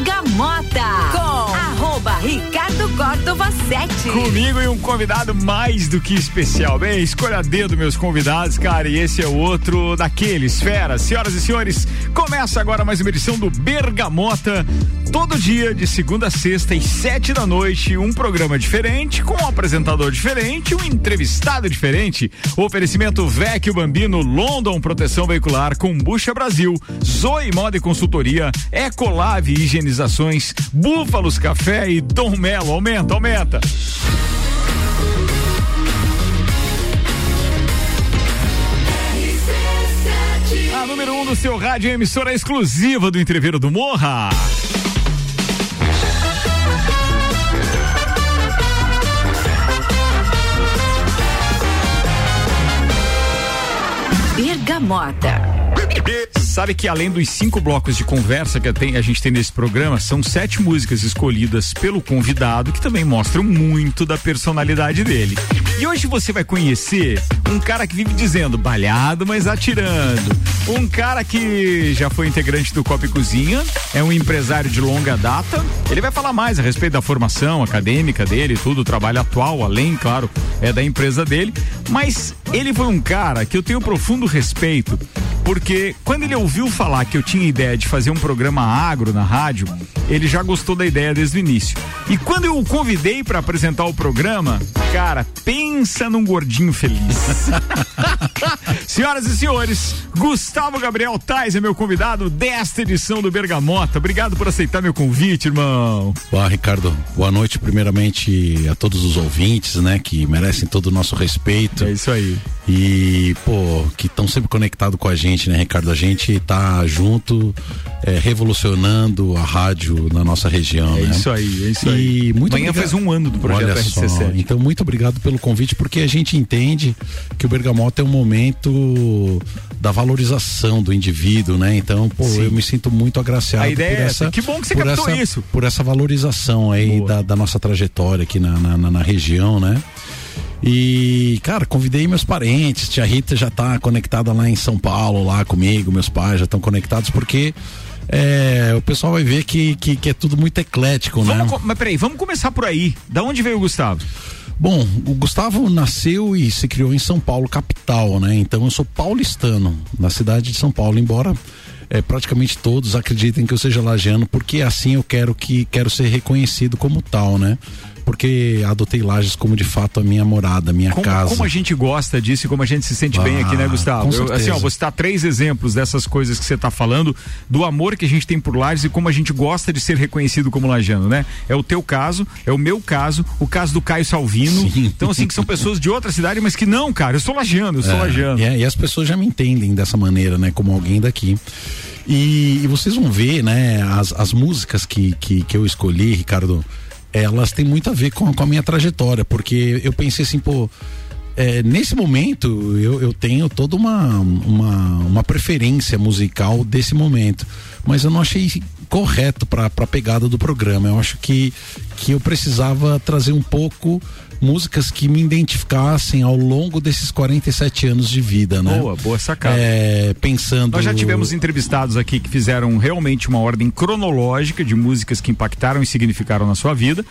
Bergamota com arroba Ricardo Córdova 7. Comigo e um convidado mais do que especial. Bem, escolha dedo meus convidados, cara, e esse é o outro daqueles, fera. Senhoras e senhores, começa agora mais uma edição do Bergamota. Todo dia, de segunda a sexta, às sete da noite, um programa diferente, com um apresentador diferente, um entrevistado diferente. O oferecimento Vecchio Bambino, London Proteção Veicular, Combucha Brasil, Zoe Moda e Consultoria, Ecolave Higienizações, Búfalos Café e Dom Melo. Aumenta, aumenta. A número 1 um do seu rádio é emissora exclusiva do Entreveiro do Morra. Bergamota. Sabe que além dos cinco blocos de conversa que a gente tem nesse programa, são sete músicas escolhidas pelo convidado que também mostram muito da personalidade dele. E hoje você vai conhecer um cara que vive dizendo balhado, mas atirando. Um cara que já foi integrante do Copa e Cozinha, é um empresário de longa data. Ele vai falar mais a respeito da formação acadêmica dele, tudo, o trabalho atual, além, claro, é da empresa dele. Mas ele foi um cara que eu tenho profundo respeito, porque quando ele ouviu falar que eu tinha ideia de fazer um programa agro na rádio, ele já gostou da ideia desde o início. E quando eu o convidei para apresentar o programa, cara, pensa num gordinho feliz. Senhoras e senhores, Gustavo Gabriel Tais é meu convidado desta edição do Bergamota. Obrigado por aceitar meu convite, irmão. Boa, Ricardo. Boa noite, primeiramente, a todos os ouvintes, né, que merecem todo o nosso respeito. É isso aí. E, pô, que estão sempre conectados com a gente, né, Ricardo? A gente tá junto, é, revolucionando a rádio na nossa região, é né? Isso aí, é isso e aí. Muito Amanhã obrigado. faz um ano do projeto Olha só, RC7. Então, muito obrigado pelo convite, porque a gente entende que o Bergamota é um momento da valorização do indivíduo, né? Então, pô, Sim. eu me sinto muito agraciado A ideia por é essa. essa. Que bom que você captou essa, isso. Por essa valorização aí da, da nossa trajetória aqui na, na, na- na região, né? E, cara, convidei meus parentes. Tia Rita já tá conectada lá em São Paulo, lá comigo, meus pais já estão conectados, porque é, o pessoal vai ver que, que, que é tudo muito eclético, né? Vamos, co- mas peraí, vamos começar por aí. Da onde veio o Gustavo? Bom, o Gustavo nasceu e se criou em São Paulo, capital, né? Então eu sou paulistano, na cidade de São Paulo, embora é, praticamente todos acreditem que eu seja lagiano, porque assim eu quero que quero ser reconhecido como tal, né? Porque adotei Lages como de fato a minha morada, a minha Como, casa. como a gente gosta disso e como a gente se sente bem Ah, aqui, né, Gustavo? com Eu, assim, ó, vou citar três exemplos dessas coisas que você está falando, do amor que a gente tem por Lages e como a gente gosta de ser reconhecido como lajano, né? É o teu caso, é o meu caso, o caso do Caio Salvino. Sim. Então, assim, que são pessoas de outra cidade, mas que não, cara, eu sou lajano, eu sou É, lajano. E, é, e as pessoas já me entendem dessa maneira, né? Como alguém daqui. E, e vocês vão ver, né? As, as músicas que, que, que eu escolhi, Ricardo, elas têm muito a ver com, com a minha trajetória, porque eu pensei assim, pô. é, nesse momento eu, eu tenho toda uma, uma, uma preferência musical desse momento, mas eu não achei correto para a pegada do programa. Eu acho que, que eu precisava trazer um pouco músicas que me identificassem ao longo desses 47 anos de vida, né? Boa, boa sacada. É, pensando. Nós já tivemos entrevistados aqui que fizeram realmente uma ordem cronológica de músicas que impactaram e significaram na sua vida.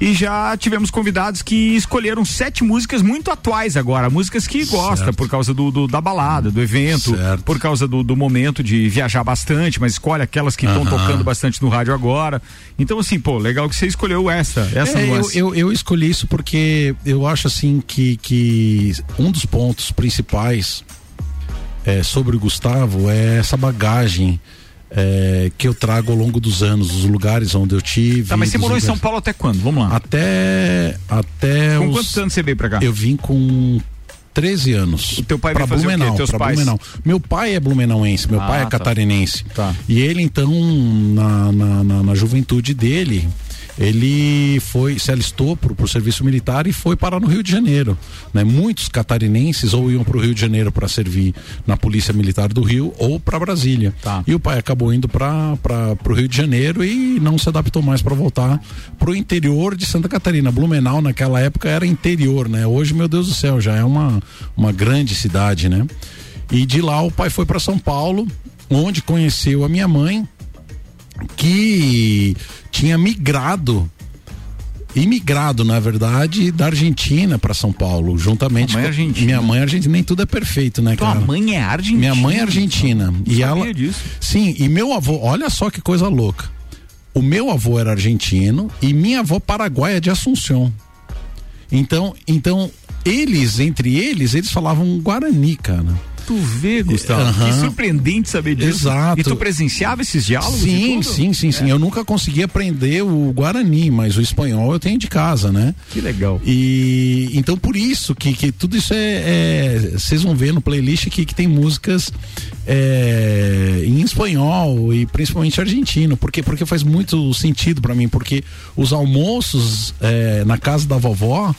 E já tivemos convidados que escolheram sete músicas muito atuais agora, músicas que gosta Certo. por causa do, do- da balada, do evento, Certo. por causa do, do momento de viajar bastante, mas escolhe aquelas que estão tocando bastante no rádio agora. Então, assim, pô, legal que você escolheu essa, essa É, eu, eu, eu escolhi isso porque eu acho assim que, que um dos pontos principais é, sobre o Gustavo é essa bagagem é, que eu trago ao longo dos anos, os lugares onde eu tive. Tá, mas você morou em São lugares- Paulo até quando? Vamos lá. Até. Até Com os- quantos anos você veio pra cá? Eu vim com 13 anos. O teu pai pra veio fazer o? Blumenau, Teus pais? Blumenau. Meu pai é blumenauense, meu Ah, pai é tá. catarinense. Tá. E ele, então, na, na, na- na juventude dele, ele foi, se alistou pro, pro serviço militar e foi parar no Rio de Janeiro. Né? Muitos catarinenses ou iam pro Rio de Janeiro para servir na Polícia Militar do Rio ou para Brasília. Tá. E o pai acabou indo para pro Rio de Janeiro e não se adaptou mais para voltar pro interior de Santa Catarina. Blumenau naquela época era interior, né? Hoje, meu Deus do céu, já é uma, uma grande cidade, né? E de lá o pai foi para São Paulo, onde conheceu a minha mãe que tinha migrado imigrado, na verdade, da Argentina para São Paulo, juntamente mãe é com argentina. minha mãe é argentina, nem tudo é perfeito, né, Tua cara? mãe é argentina. Minha mãe é argentina Não e ela disso. Sim, e meu avô, olha só que coisa louca. O meu avô era argentino e minha avó paraguaia de Assunção. Então, então eles entre eles, eles falavam guarani, cara. Tu vê, Gustavo. Aham. Que surpreendente saber disso. Exato. E tu presenciava esses diálogos? Sim, sim, sim, sim. Eu nunca consegui aprender o guarani, mas o espanhol eu tenho de casa, né? Que legal. E então por isso que, que tudo isso é, é- Vocês vão ver no playlist que, que tem músicas é, em espanhol e principalmente argentino. Porque, porque faz muito sentido pra mim, porque os almoços é, na casa da vovó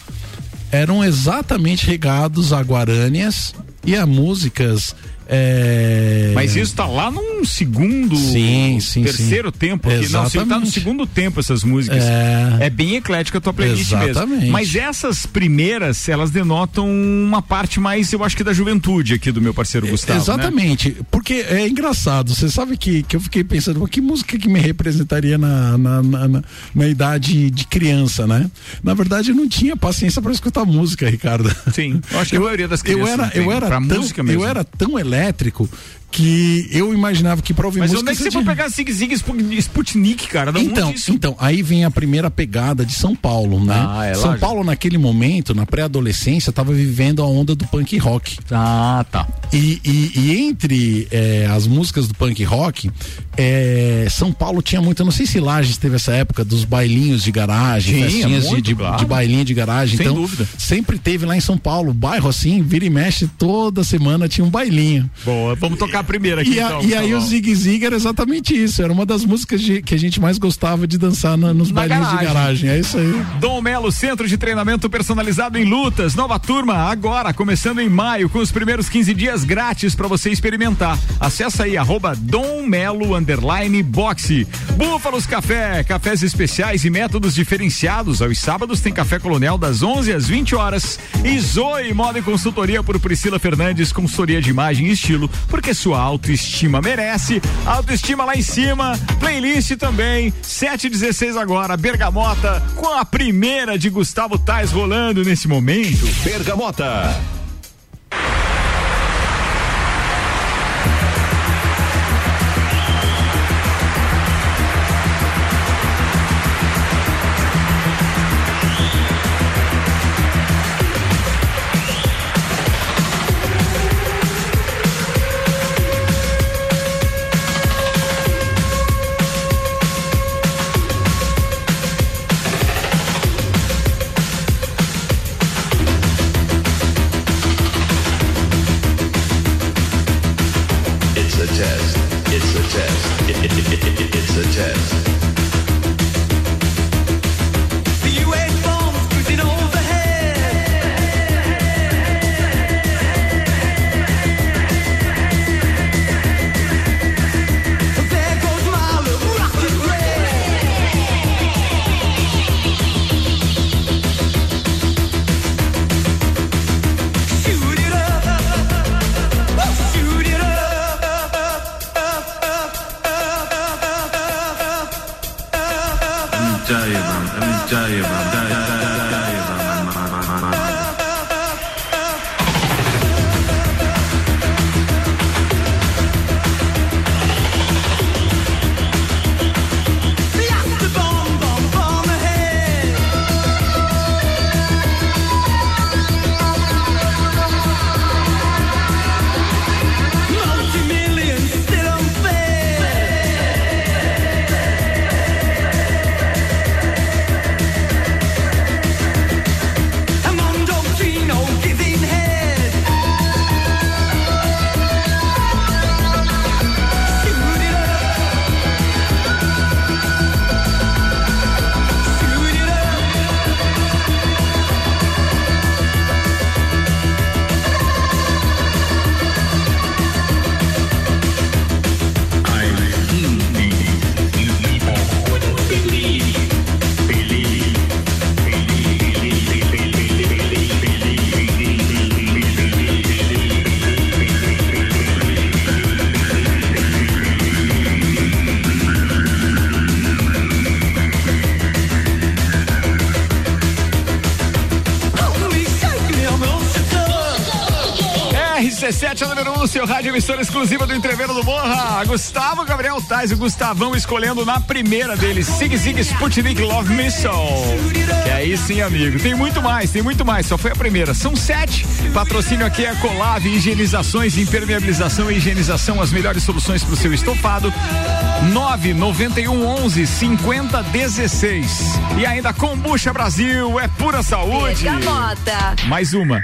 eram exatamente regados a guarânias e a músicas. É, Mas isso tá lá num segundo, Sim, sim, terceiro sim. tempo aqui. Não, você tá no segundo tempo essas músicas. É. É bem eclética a tua playlist Exatamente. mesmo. Mas essas primeiras, elas denotam uma parte mais, eu acho que da juventude aqui do meu parceiro Gustavo. né? Exatamente, porque é engraçado. Você sabe que, que eu fiquei pensando, que música que me representaria na, na, na, na- na idade de criança, né? Na verdade, eu não tinha paciência para escutar música, Ricardo. Sim, eu acho que a maioria das Eu crianças era, não tem, eu era tão, música mesmo. eu era tão elétrico elétrico que eu imaginava que para ouvir Mas música onde é que você tinha- foi pegar Zig Zig Spu- Sputnik, cara? Então, então, aí vem a primeira pegada de São Paulo, né? Ah, é São lógico. Paulo, naquele momento, na pré-adolescência, estava vivendo a onda do punk rock. Ah, tá. E, e- e entre eh, as músicas do punk rock, eh, São Paulo tinha muito, eu não sei se Lages teve essa época dos bailinhos de garagem, festinhas de, muito, de, claro. de bailinho de garagem. Sem então, dúvida. sempre teve lá em São Paulo, bairro assim, vira e mexe, toda semana tinha um bailinho. Boa, vamos tocar a primeira aqui E, a- então. e aí o. Zig Zig era exatamente isso, era uma das músicas de- que a gente mais gostava de dançar na- nos Na bailinhos garagem. de garagem. É isso aí. Dom Melo, centro de treinamento personalizado em lutas. Nova turma, agora, começando em maio, com os primeiros 15 dias grátis para você experimentar. Acesse aí, arroba Dom Melo, underline, boxe. Búfalos Café, cafés especiais e métodos diferenciados. Aos sábados tem Café Colonial das 11 às 20 horas. E Zoe, moda e consultoria por Priscila Fernandes, consultoria de imagem e estilo, porque sua autoestima merece. Autoestima lá em cima, playlist também, 716 agora, Bergamota, com a primeira de Gustavo Tais rolando nesse momento. Bergamota. RC7 é número 1, um, seu rádio emissora exclusiva do Entreveiro do Morra. Gustavo Gabriel Tais, o Gustavão escolhendo na primeira dele, Sig Sig Sputnik Love Missile. Que aí sim, amigo. Tem muito mais, tem muito mais. Só foi a primeira. São sete. Patrocínio aqui é Colave, higienizações, impermeabilização e higienização, as melhores soluções para o seu estofado. 991 11 50 16. E ainda Combucha Brasil, é pura saúde. Bergamota. Mais uma.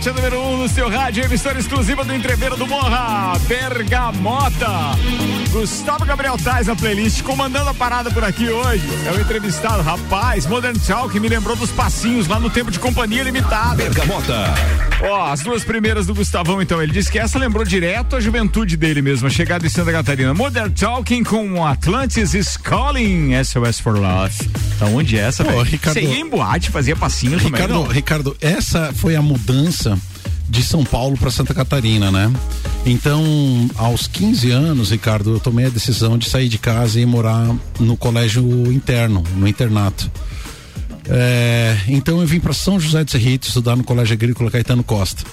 RC7 é número 1 um no seu rádio, emissora exclusiva do Entreveiro do Morra, Bergamota. Gustavo Gabriel Tais na playlist, comandando a parada por aqui hoje. É o entrevistado, rapaz, Modern Talk me lembrou dos passinhos lá no tempo de companhia limitada. Bergamota. Ó, as duas primeiras do Gustavão, então. Ele disse que essa lembrou direto a juventude dele mesmo, a chegada em Santa Catarina. Modern Talking com Atlantis is Calling SOS for Love. Então, onde é essa, velho? Você ia em boate, fazia passinho também, Ricardo, não? Ricardo, essa foi a mudança de São Paulo para Santa Catarina, né? Então, aos 15 anos, Ricardo, eu tomei a decisão de sair de casa e morar no colégio interno, no internato. É, então eu vim para São José de Serrito estudar no Colégio Agrícola Caetano Costa.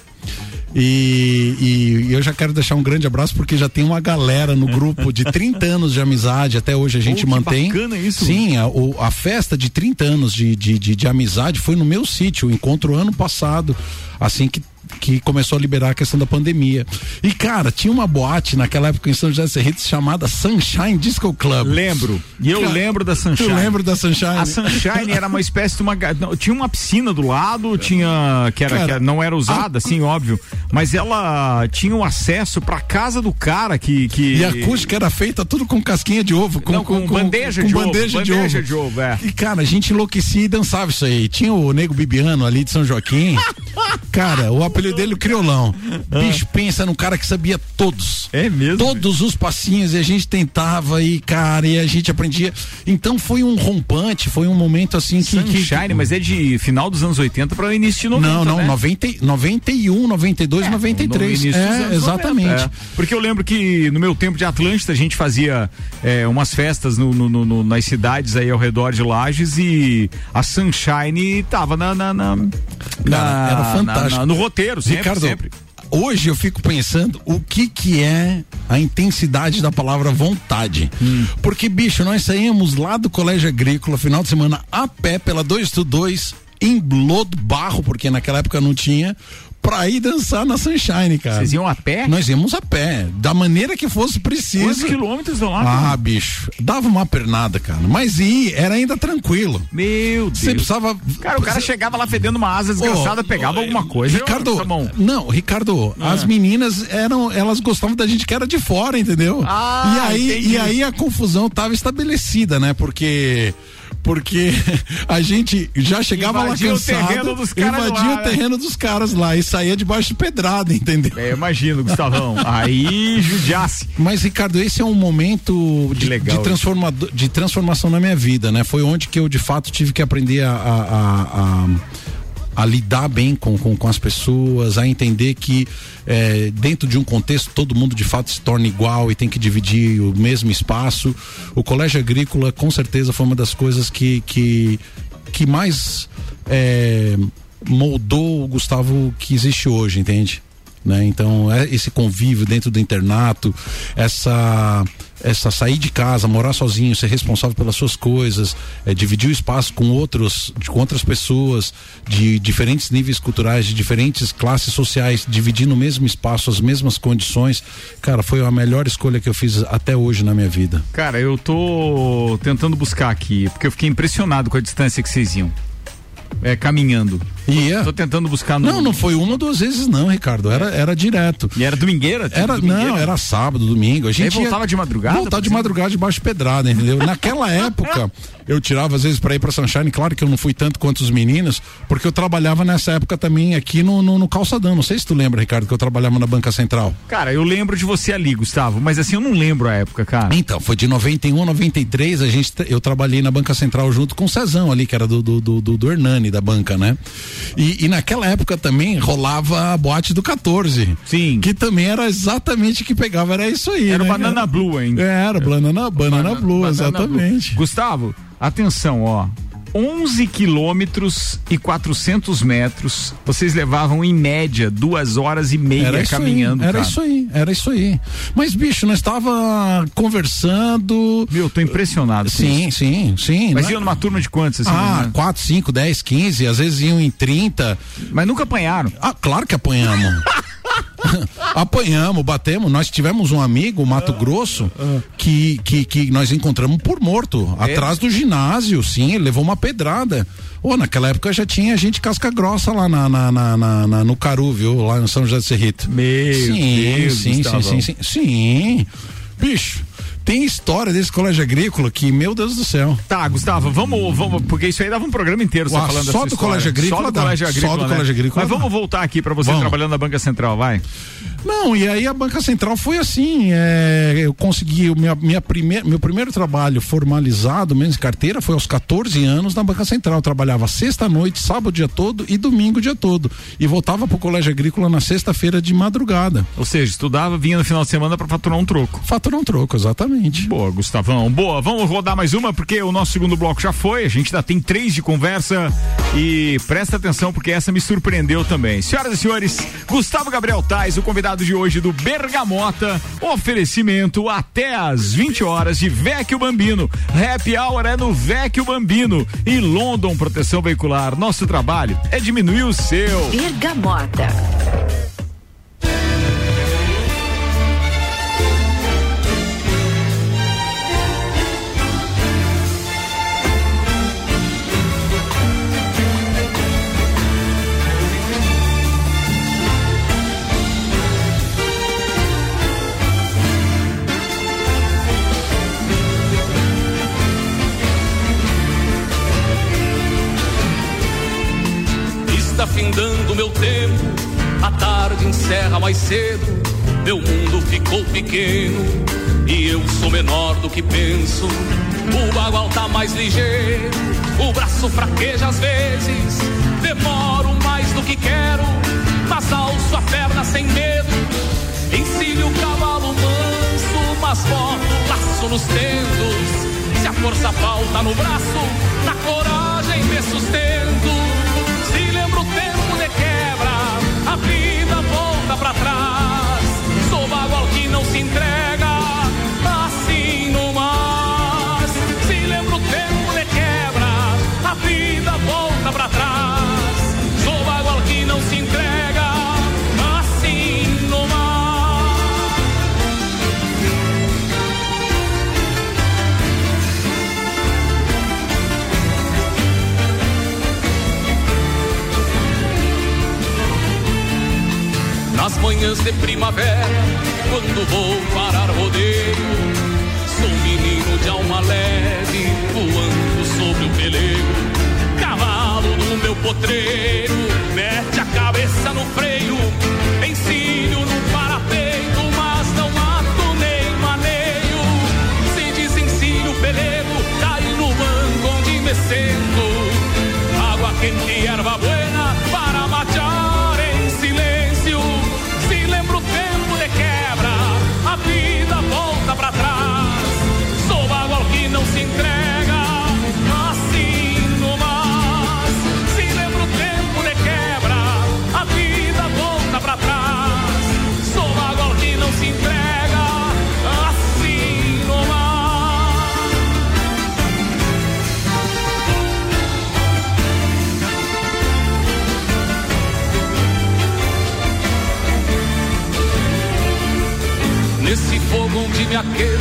E, e- e eu já quero deixar um grande abraço porque já tem uma galera no grupo de 30 anos de amizade, até hoje a gente que mantém. bacana isso. Sim, a, a festa de 30 anos de, de, de, de amizade foi no meu sítio, o encontro ano passado. Assim que que começou a liberar a questão da pandemia. E, cara, tinha uma boate naquela época em São José dos Cerritos chamada Sunshine Disco Club. Lembro. E eu Cara, lembro da Sunshine. Tu lembra da Sunshine? A Sunshine era uma espécie de uma. não, Tinha uma piscina do lado, tinha. Que, era, Cara, que era- não era usada, assim, óbvio. Mas ela tinha o acesso pra casa do cara que. que E a acústica era feita tudo com casquinha de ovo, com, Não, com bandeja com de ovo, bandeja de bandeja ovo. de ovo, é. E cara, a gente enlouquecia e dançava isso aí. Tinha o Nego Bibiano ali de São Joaquim. cara, o apelido dele o Criolão. Bicho, pensa num cara que sabia todos. É mesmo? Todos os passinhos e a gente tentava e cara, e a gente aprendia. Então foi um rompante, foi um momento assim que que- Sunshine, mas é de final dos anos 80 para o início de 90. não, não, né? 90, 91, 92, No 93. início dos É, exatamente. 90, é. Porque eu lembro que no meu tempo de Atlântida a gente fazia é, umas festas no- no- no- no- nas cidades aí ao redor de Lages e a Sunshine tava na. na, na- na- era fantástico. na- na- no roteiro, sempre, Ricardo, sempre. hoje eu fico pensando o que que é a intensidade da palavra vontade. Hum. Porque, bicho, nós saímos lá do Colégio Agrícola, final de semana, a pé pela 222, em lodo barro, porque naquela época não tinha, pra ir dançar na Sunshine, cara. Vocês iam a pé? Nós íamos a pé, da maneira que fosse Quantos preciso. quilômetros vão lá? Ah, bicho, dava uma pernada, cara. Mas ir era ainda tranquilo. Meu Deus. Você precisava. Cara, o cara chegava lá fedendo uma asa desgraçada, Ô, pegava ô, alguma coisa. Ricardo, não, Ricardo, as meninas eram, elas gostavam da gente que era de fora, entendeu? Ah, e aí, entendi. e aí a confusão tava estabelecida, né? Porque porque a gente já chegava lá o cansado, terreno dos caras invadia lá, o né? terreno dos caras lá e saía debaixo de pedrada, entendeu? É, imagino, Gustavão. Aí, judiasse. Mas, Ricardo, esse é um momento de, legal de, de transformação na minha vida, né? Foi onde que eu, de fato, tive que aprender a, a, a- a- a lidar bem com, com, com as pessoas, a entender que eh, dentro de um contexto todo mundo de fato se torna igual e tem que dividir o mesmo espaço. O colégio agrícola, com certeza, foi uma das coisas que, que, que mais eh, moldou o Gustavo que existe hoje, entende? né? Então, é esse convívio dentro do internato, essa essa sair de casa, morar sozinho, ser responsável pelas suas coisas, é, dividir o espaço com outros, com outras pessoas de diferentes níveis culturais, de diferentes classes sociais, dividir no mesmo espaço as mesmas condições, cara, foi a melhor escolha que eu fiz até hoje na minha vida. Cara, eu tô tentando buscar aqui, porque eu fiquei impressionado com a distância que vocês iam. É, caminhando. E é. Tô tentando buscar no. Não, não foi uma ou duas vezes não, Ricardo, era era direto. E era domingueira? Tipo, Era, domingueira? não, era sábado, domingo. A gente voltava ia- de madrugada, Voltava de madrugada debaixo de pedrada, entendeu? Naquela época, eu tirava às vezes pra ir pra Sunshine, claro que eu não fui tanto quanto os meninos, porque eu trabalhava nessa época também aqui no, no, no calçadão. Não sei se tu lembra, Ricardo, que eu trabalhava na Banca Central. Cara, eu lembro de você ali, Gustavo, mas assim, eu não lembro a época, cara. Então, foi de 91 a 93, a gente, eu trabalhei na Banca Central junto com o Cezão ali, que era do, do, do, do, do Hernani da banca, né? E, e naquela época também rolava a boate do 14. Sim. Que também era exatamente o que pegava, era isso aí. Era né? Banana Blue ainda. Era, Banana, banana Blue, Banana exatamente. Blue. Gustavo, atenção, ó. 11 quilômetros e 400 metros. Vocês levavam em média duas horas e meia Era caminhando. aí, era cara. isso aí, era isso aí. Mas, bicho, nós estava conversando. Meu, tô impressionado. Sim, sim, sim. Mas né? iam numa turma de quantos? Assim, Ah, né? 4, 5, 10, 15, às vezes iam em 30. Mas nunca apanharam. Ah, claro que apanhamos. apanhamos, batemos. Nós tivemos um amigo, Mato Grosso, que, que, que nós encontramos por morto, atrás do ginásio, sim, ele levou uma pedrada. Ô, naquela época já tinha gente casca grossa lá na, na, na- na- no Caru, viu? Lá no São José de Serrito. Meu sim, Deus, sim, sim, sim, sim, sim. Bicho, tem história desse colégio agrícola que, meu Deus do céu. Tá, Gustavo, vamos, vamos, porque isso aí dava um programa inteiro Ah, falando só do história. Colégio Agrícola Só do. Colégio Só do Agrícola, né? Colégio Agrícola Mas vamos voltar aqui pra você Vamos. trabalhando na Banca Central, vai. Não, e aí a Banca Central foi assim, é, eu consegui, minha, minha primeir, meu primeiro trabalho formalizado, menos carteira, foi aos 14 anos na Banca Central. Eu trabalhava sexta-noite, sábado dia todo e domingo dia todo. E voltava pro Colégio Agrícola na sexta-feira de madrugada. Ou seja, estudava, vinha no final de semana pra faturar um troco. Faturar um troco, exatamente. Boa, Gustavão. Boa, vamos rodar mais uma, porque o nosso segundo bloco já foi. A gente ainda tem três de conversa. E presta atenção, porque essa me surpreendeu também. Senhoras e senhores, Gustavo Gabriel Tais, o convidado de hoje do Bergamota. Oferecimento até às 20 horas de Vecchio Bambino. Happy Hour é no Vecchio Bambino. E London Proteção Veicular. Nosso trabalho é diminuir o seu. Bergamota. Mais cedo. Meu mundo ficou pequeno e eu sou menor do que penso. O bagual tá mais ligeiro, o braço fraqueja às vezes. Demoro mais do que quero, mas alço a perna sem medo. Ensino o cavalo manso, mas boto laço nos dedos. Se a força falta no braço, na coragem me sustento. Se lembro o tempo de quebra, a vida volta pra trás. Sou bagual que não se entrega, assim no mais. Se lembro o tempo de quebra, a vida volta pra trás. Manhãs de primavera, quando vou parar rodeio, sou menino de alma leve, voando sobre o peleiro. Cavalo no meu potreiro, mete a cabeça no freio, ensino no parapeito, mas não mato nem maneio. Se desencilho o peleiro, cai no banco onde me sento. Água quente erva buena me aqueço,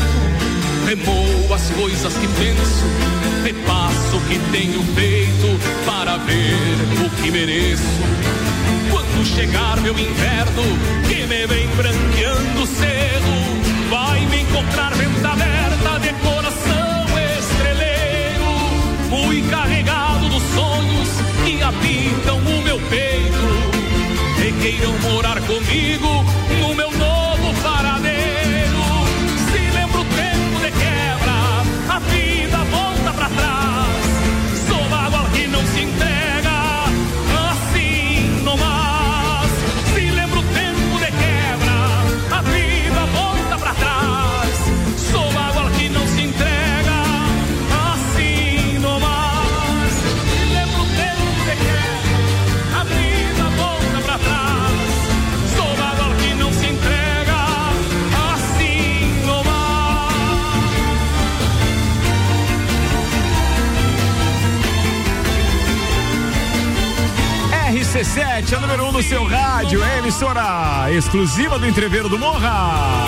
RC7, a número 1 um no seu rádio, é emissora exclusiva do Entreveiro do Morra.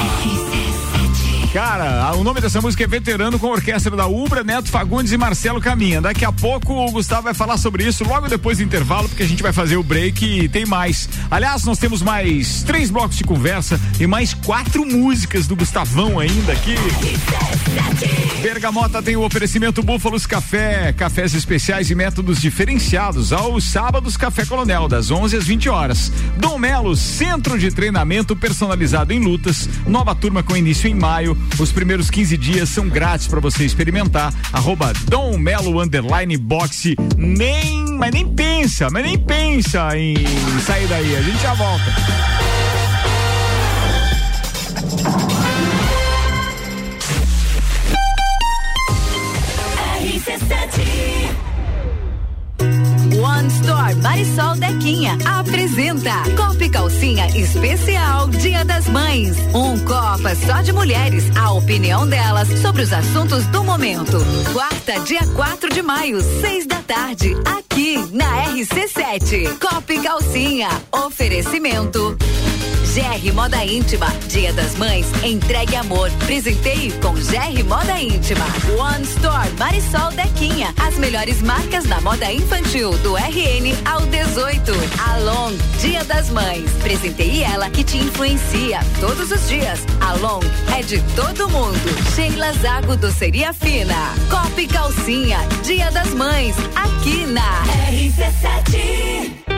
Cara, o nome dessa música é Veterano com a orquestra da Ubra, Neto Fagundes e Marcelo Caminha. Daqui a pouco o Gustavo vai falar sobre isso logo depois do intervalo, porque a gente vai fazer o break e tem mais. Aliás, nós temos mais três blocos de conversa e mais quatro músicas do Gustavão ainda aqui. Bergamota tem o oferecimento Búfalos Café, cafés especiais e métodos diferenciados aos sábados Café Coronel, das 11 às 20 horas. Dom Melo, centro de treinamento personalizado em lutas, nova turma com início em maio. Os primeiros 15 dias são grátis para você experimentar. Arroba Dom Melo underline boxe. Nem, mas nem pensa, mas nem pensa em sair daí. A gente já volta. One Store Marisol Dequinha apresenta Copa e Calcinha Especial Dia das Mães. Um Copa só de mulheres, a opinião delas sobre os assuntos do momento. Quarta, dia 4 de maio, seis da tarde, aqui na RC7. Copa e Calcinha, oferecimento. GR Moda Íntima, Dia das Mães, entregue amor. Presenteie com GR Moda Íntima. One Store Marisol Dequinha, as melhores marcas da moda infantil do RN ao 18. Along, Dia das Mães, presenteie ela que te influencia todos os dias. Along é de todo mundo. Sheila Zago Doceria Fina. Copa e Calcinha, Dia das Mães, aqui na RC7.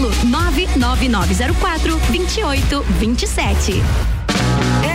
99904 2827.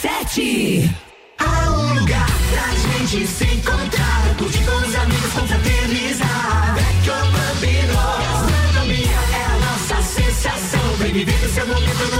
RC7 Há um lugar pra gente se encontrar. Curtir com os amigos, confraternizar Vecchio Bambino Gastronomia é a nossa sensação. Vem viver o seu momento no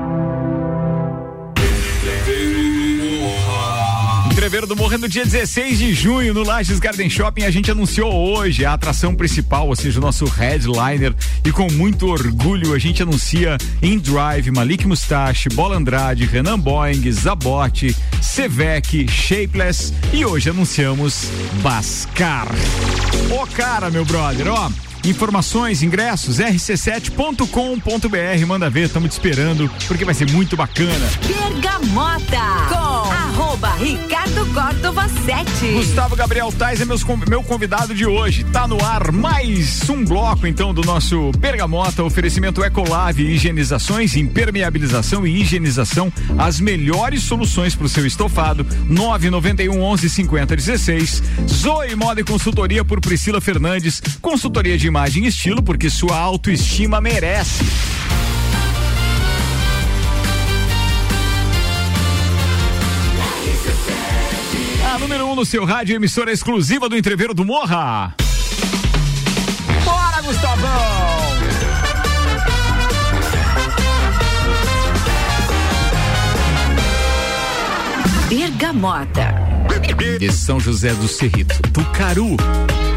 Do Morro no dia 16 de junho no Lages Garden Shopping. A gente anunciou hoje a atração principal, ou seja, o nosso headliner. E com muito orgulho a gente anuncia In Drive, Malik Mustache, Bola Andrade, Renan Boeing, Zabote, Sevec, Shapeless. E hoje anunciamos Bascar. Ô cara, meu brother, ó. Informações, ingressos, rc7.com.br. Manda ver, estamos te esperando, porque vai ser muito bacana. Bergamota com arroba Ricardo Córdova 7. Gustavo Gabriel Tais é meus meu convidado de hoje. Tá no ar mais um bloco então do nosso Bergamota, oferecimento Ecolave, higienizações, impermeabilização e higienização, as melhores soluções para o seu estofado. 991 11 50 16. Zoe Moda e Consultoria por Priscila Fernandes, consultoria de imagem e estilo porque sua autoestima merece. Número 1 um no seu rádio, emissora exclusiva do Entreveiro do Morra. Bora, Gustavão! Bergamota. De São José do Cerrito, do Caru.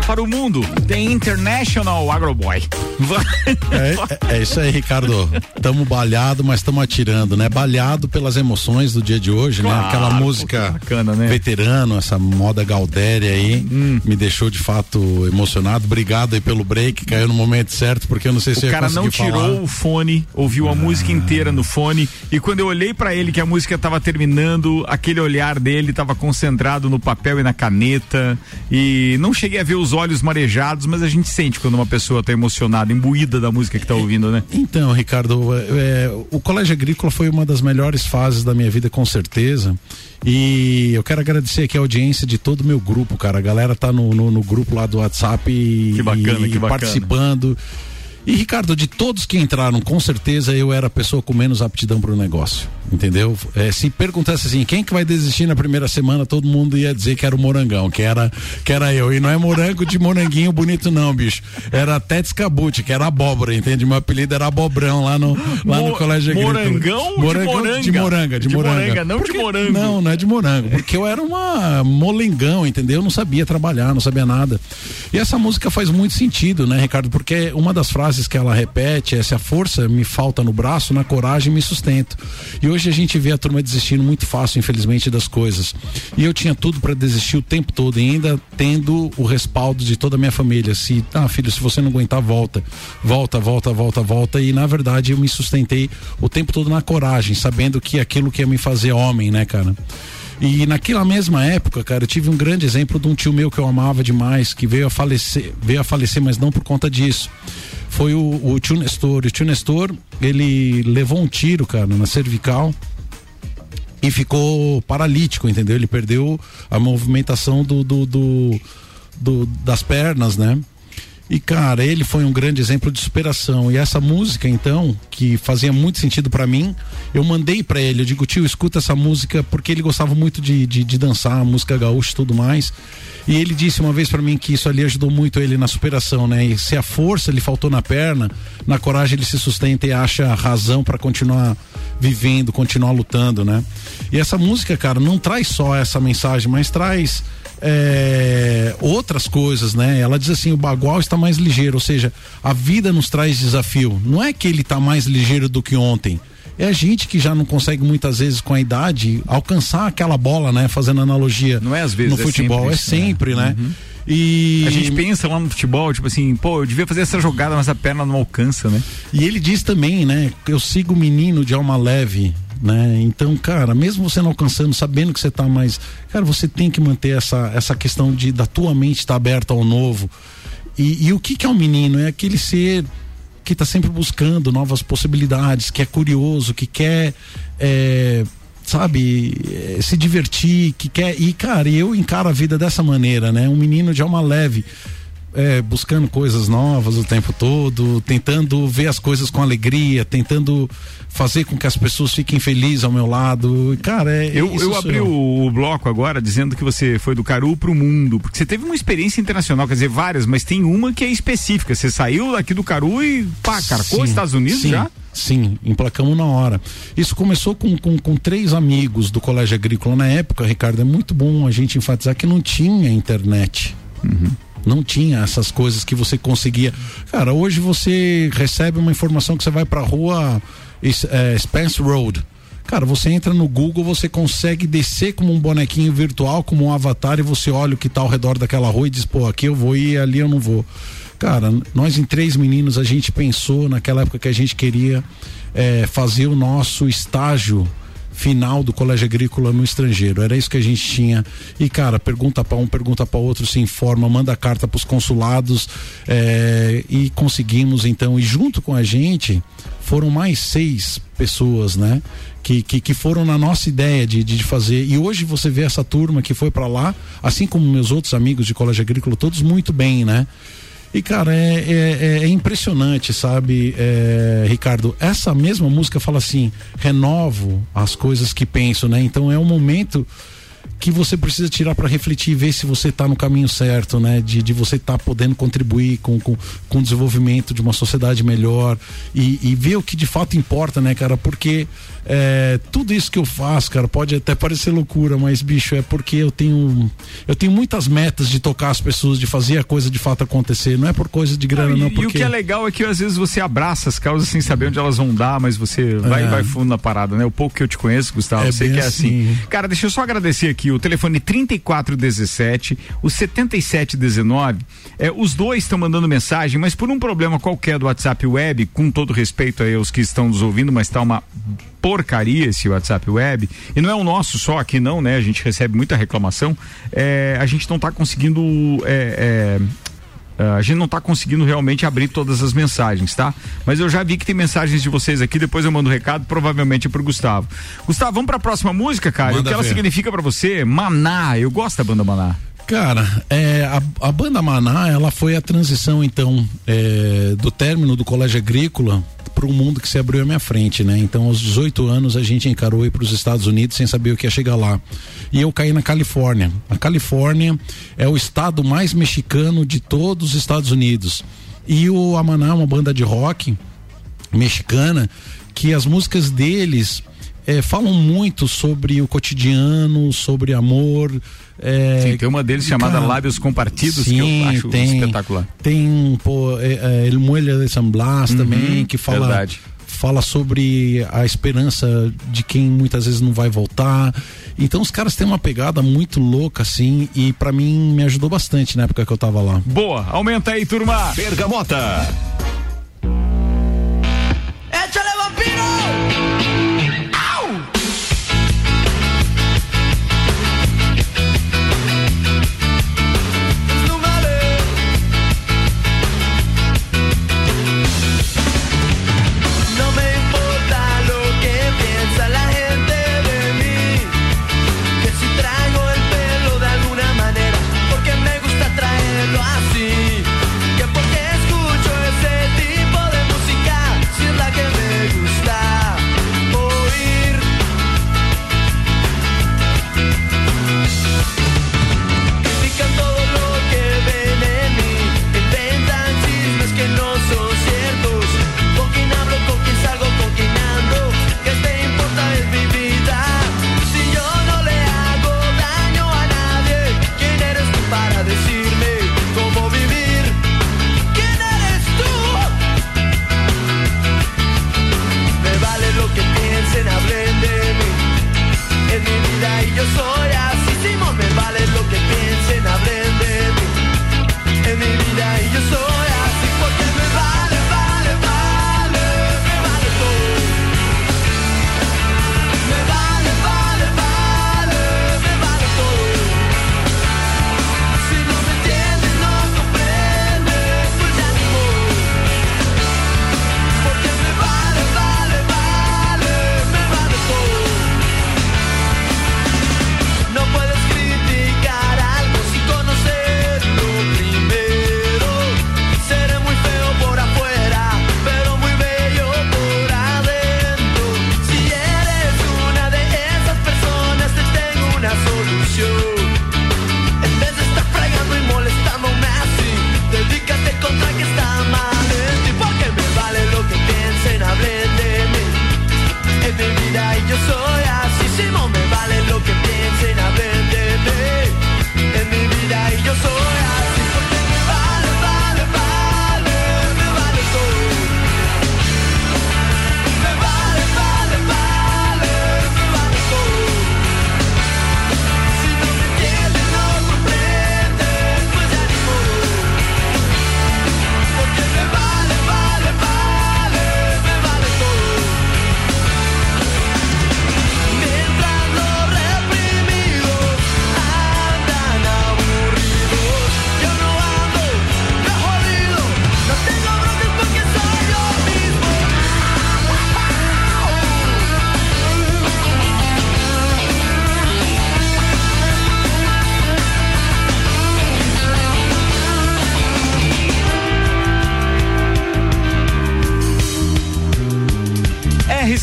Para o mundo, The International Agroboy. É, é- é isso aí, Ricardo. Tamo balhado, mas tamo atirando, né? Balhado pelas emoções do dia de hoje, Claro, né? Aquela música bacana, né? veterano, essa moda Galdéria aí, me deixou de fato emocionado. Obrigado aí pelo break, caiu no momento certo, porque eu não sei se O cara não tirou falar. o fone, ouviu a música inteira no fone e quando eu olhei pra ele que a música tava terminando, aquele olhar dele tava concentrado no papel e na caneta e não cheguei a ver os olhos marejados, mas a gente sente quando uma pessoa tá emocionada, imbuída da música que tá ouvindo, né? Então, Ricardo, é, é, o Colégio Agrícola foi uma das melhores fases da minha vida, com certeza. E eu quero agradecer aqui a audiência de todo o meu grupo, cara. A galera tá no, no, no grupo lá do WhatsApp e, Que bacana, e que bacana. participando. E, Ricardo, de todos que entraram, com certeza eu era a pessoa com menos aptidão para o negócio. Entendeu? É, se perguntasse assim, quem que vai desistir na primeira semana, todo mundo ia dizer que era o morangão, que era, que era eu. E não é morango de moranguinho bonito, não, bicho. Era Tetes Cabuti, que era abóbora, entende? Meu apelido era abobrão lá no, lá no Mo- colégio agrícola. morangão de Morangão moranga? De moranga, de, De moranga. moranga, não de Porque- morango. Não, não é de morango. Porque eu era uma molengão, entendeu? Eu não sabia trabalhar, não sabia nada. E essa música faz muito sentido, né, Ricardo? Porque uma das frases que ela repete é: se a força me falta no braço, na coragem me sustento. E hoje a gente vê a turma desistindo muito fácil, infelizmente, das coisas. E eu tinha tudo para desistir o tempo todo, ainda tendo o respaldo de toda a minha família. Se, ah, filho, se você não aguentar, volta. Volta, volta, volta, volta. E na verdade eu me sustentei o tempo todo na coragem, sabendo que aquilo que ia me fazer homem, né, cara? E naquela mesma época, cara, eu tive um grande exemplo de um tio meu que eu amava demais, que veio a falecer, veio a falecer, mas não por conta disso. Foi o, o tio Nestor. O tio Nestor, ele levou um tiro, cara, na cervical e ficou paralítico, entendeu? Ele perdeu a movimentação do, do, do- do- das pernas, né? E cara, ele foi um grande exemplo de superação. E essa música, então, que fazia muito sentido pra mim, eu mandei pra ele. Eu digo, tio, escuta essa música, porque ele gostava muito de, de, de dançar, música gaúcha e tudo mais. E ele disse uma vez pra mim que isso ali ajudou muito ele na superação, né? E se a força lhe faltou na perna, na coragem ele se sustenta e acha razão pra continuar vivendo, continuar lutando, né? E essa música, cara, não traz só essa mensagem, mas traz é, outras coisas, né? Ela diz assim: o bagual está mais ligeiro, ou seja, a vida nos traz desafio. Não é que ele está mais ligeiro do que ontem. É a gente que já não consegue muitas vezes com a idade alcançar aquela bola, né? Fazendo analogia Não é às vezes, no é futebol, sempre é né? sempre, né? Uhum. E A gente pensa lá no futebol, tipo assim, pô, eu devia fazer essa jogada, mas a perna não alcança, né? E ele diz também, né? Eu sigo o menino de alma leve, né? Então, cara, mesmo você não alcançando, sabendo que você tá mais. Cara, você tem que manter essa, essa questão de da tua mente estar aberta ao novo. E, e o que, que é um menino? É aquele ser que está sempre buscando novas possibilidades, que é curioso, que quer. é, sabe, eh, se divertir, que quer. E, cara, eu encaro a vida dessa maneira, né? Um menino de alma leve é, buscando coisas novas o tempo todo, tentando ver as coisas com alegria, tentando fazer com que as pessoas fiquem felizes ao meu lado. Cara, é. Eu, isso eu abri o, o bloco agora dizendo que você foi do Caru pro mundo, porque você teve uma experiência internacional, quer dizer, várias, mas tem uma que é específica. Você saiu daqui do Caru e pá, carcou Sim, Estados Unidos sim, já? Sim, emplacamos na hora. Isso começou com, com, com três amigos do Colégio Agrícola. Na época, Ricardo, é muito bom a gente enfatizar que não tinha internet. Não tinha essas coisas que você conseguia. Cara, hoje você recebe uma informação que você vai pra rua é, Spence Road. Cara, você entra no Google, você consegue descer como um bonequinho virtual, como um avatar, e você olha o que tá ao redor daquela rua e diz, pô, aqui eu vou ir, ali eu não vou. Cara, nós em três meninos, a gente pensou naquela época que a gente queria eh, fazer o nosso estágio final do colégio agrícola no estrangeiro. Era isso que a gente tinha. E, cara, pergunta para um, pergunta para outro, se informa, manda carta para os consulados eh, e conseguimos então. E junto com a gente foram mais seis pessoas, né? Que, que, que foram na nossa ideia de, de fazer. E hoje você vê essa turma que foi para lá, assim como meus outros amigos de colégio agrícola, todos muito bem, né? E, cara, é, é, é impressionante, sabe, é, Ricardo? Essa mesma música fala assim: renovo as coisas que penso, né? Então é um momento que você precisa tirar para refletir e ver se você está no caminho certo, né? De, de você estar podendo contribuir com, com, com o desenvolvimento de uma sociedade melhor e, e ver o que de fato importa, né, cara? Porque é, tudo isso que eu faço, cara, pode até parecer loucura, mas bicho, é porque eu tenho eu tenho muitas metas de tocar as pessoas, de fazer a coisa de fato acontecer. Não é por coisa de grana, Não, e, não, e o porque que é legal é que às vezes você abraça as causas sem saber onde elas vão dar, mas você vai, É. vai fundo na parada, né? O pouco que eu te conheço, Gustavo, É eu sei que é assim. assim. Cara, deixa eu só agradecer aqui o telefone 3417, o 7719. É, os dois estão mandando mensagem, mas por um problema qualquer do WhatsApp Web, com todo respeito aí aos que estão nos ouvindo, mas tá uma porcaria esse WhatsApp Web, e não é o nosso só aqui não, né? A gente recebe muita reclamação. É, a gente não tá conseguindo. é, é, ah, a gente não está conseguindo realmente abrir todas as mensagens, tá? Mas eu já vi que tem mensagens de vocês aqui, depois eu mando o recado, provavelmente é pro Gustavo. Gustavo, vamos pra próxima música, cara? E o Manda que ela ver. significa pra você? Maná, eu gosto da banda Maná. Cara, é, a, a banda Maná, ela foi a transição, então, é, do término do colégio agrícola para um mundo que se abriu à minha frente, né? Então, aos 18 anos, a gente encarou ir para os Estados Unidos sem saber o que ia chegar lá. E eu caí na Califórnia. A Califórnia é o estado mais mexicano de todos os Estados Unidos. E o Amaná é uma banda de rock mexicana que as músicas deles eh, falam muito sobre o cotidiano, sobre amor. eh, Sim, tem uma deles chamada cara, Lábios Compartidos, que eu sim, acho tem, espetacular. Tem pô, eh, eh, El Muelle de San Blas Uhum, também, que fala verdade. fala sobre a esperança de quem muitas vezes não vai voltar. Então os caras têm uma pegada muito louca assim e pra mim me ajudou bastante na época que eu tava lá. Boa, aumenta aí, turma. Bergamota.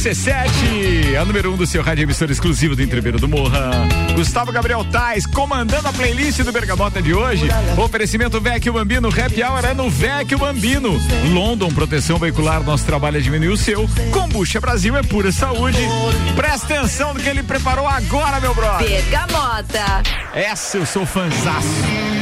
RC7, a número 1 um do seu rádio emissora exclusivo do Entreveiro do Morra. Gustavo Gabriel Tais comandando a playlist do Bergamota de hoje. Oferecimento Vecchio Bambino, Happy Hour é no Vecchio Bambino. London, proteção veicular, nosso trabalho é diminuir o seu. Combucha Brasil é pura saúde. Presta atenção no que ele preparou agora, meu brother. Bergamota. Essa eu sou fanzaço.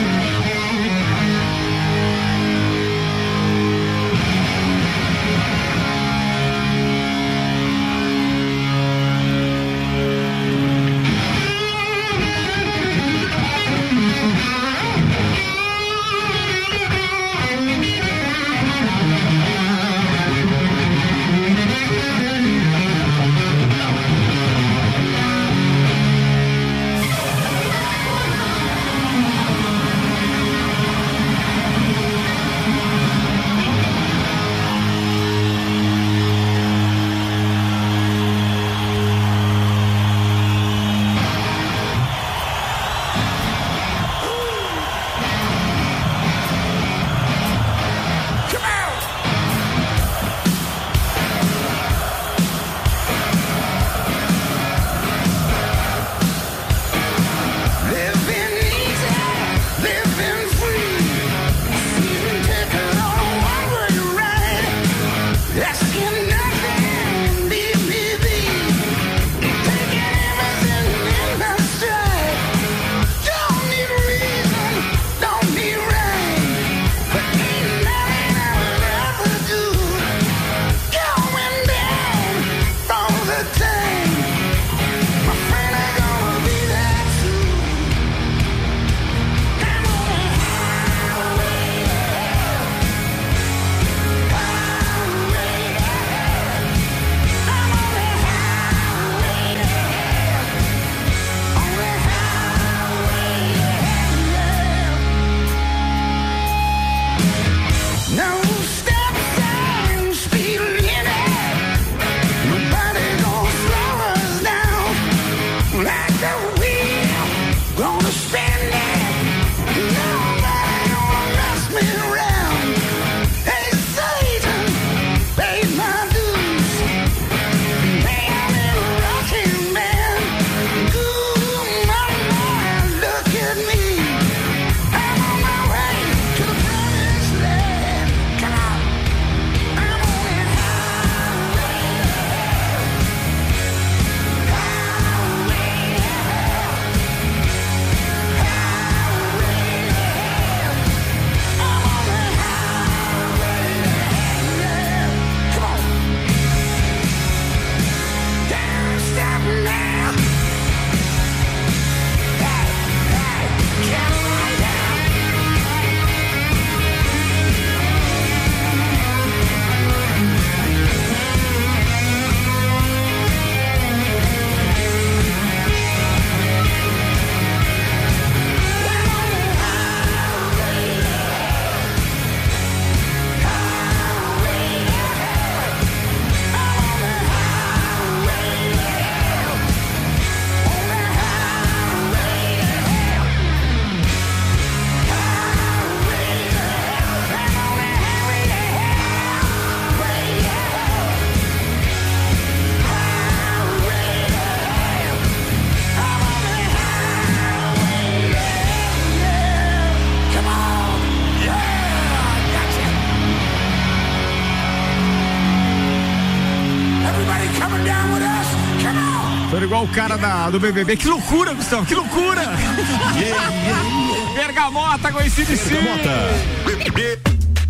Igual o cara da, do BBB. Que loucura, Gustavo, que loucura! Bergamota conhecido sim.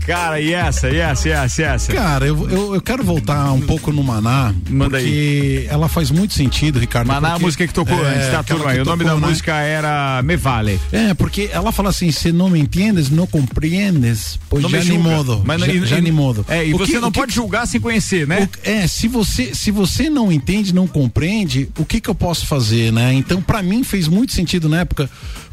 Cara, e essa, e essa, e essa, e essa? Cara, eu, eu, eu quero voltar um pouco no Maná. Manda porque ela faz muito sentido, Ricardo. Maná, a porque- música que tocou É, antes, tá, turma? O nome da né? música era Me Vale. É, porque ela fala assim, se não me entiendes, não compreendes, pois Não já nem modo. Mas, já, e- já nem modo. É, e O você que- não que- pode julgar sem conhecer, né? o- é, se você, se você não entende, não compreende, o que que eu posso fazer, né? Então, pra mim fez muito sentido na época,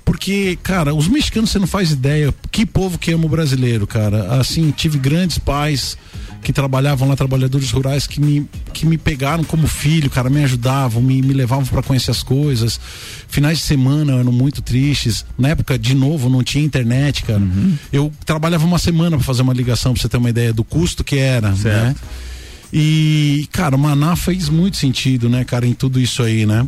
porque, cara, os mexicanos você não faz ideia, que povo que ama o brasileiro, cara. Assim, tive grandes pais que trabalhavam lá, trabalhadores rurais, que me, que me pegaram como filho, cara, me ajudavam, me, me levavam para conhecer as coisas. Finais de semana eram muito tristes. Na época, de novo, não tinha internet, cara. Eu trabalhava uma semana para fazer uma ligação, pra você ter uma ideia do custo que era, né? E, cara, o Maná fez muito sentido, né, cara, em tudo isso aí, né?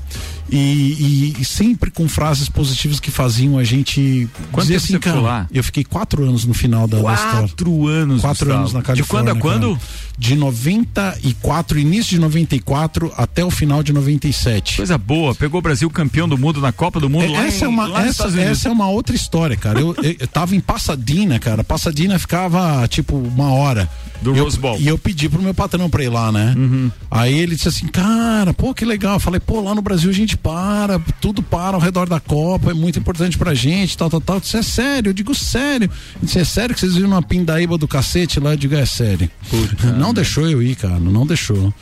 E, e- e sempre com frases positivas que faziam a gente Quanto dizer assim, você cara, lá? eu fiquei quatro anos no final da, da história. Quatro anos, Quatro Gustavo. anos na De Califórnia. quando a quando? cara. De 94, início de 94 até o final de 97. Coisa boa, pegou o Brasil campeão do mundo na Copa do Mundo É, lá, essa, em, é uma, essa, essa é uma outra história, cara. Eu, eu, eu tava em Pasadena, cara. Pasadena ficava tipo uma hora. Do eu, Rose Bowl. E eu pedi pro meu patrão pra ir lá, né? Aí ele disse assim, cara, pô, que legal. Eu falei, pô, lá no Brasil a gente para, tudo para ao redor da Copa, é muito importante pra gente, tal, tal, tal. Disse, é sério, eu digo sério. Disse, é sério que vocês viram uma pindaíba do cacete lá? Eu digo, é sério. não deixou eu ir, cara, não deixou.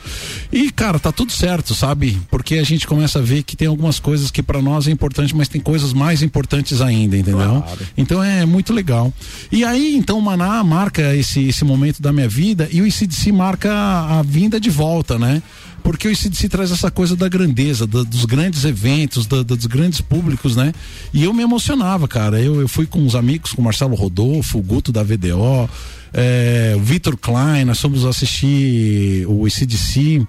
E, cara, tá tudo certo, sabe? Porque a gente começa a ver que tem algumas coisas que pra nós é importante, mas tem coisas mais importantes ainda, entendeu? Então é muito legal. E aí, então, o Maná marca esse, esse momento da minha vida e o ICDC marca a, a vinda de volta, né? Porque o ICDC traz essa coisa da grandeza, da- dos grandes eventos, da- dos grandes públicos, né? E eu me emocionava, cara. Eu, eu fui com uns amigos, com o Marcelo Rodolfo, o Guto da VDO, é, o Vitor Klein, nós fomos assistir o ICDC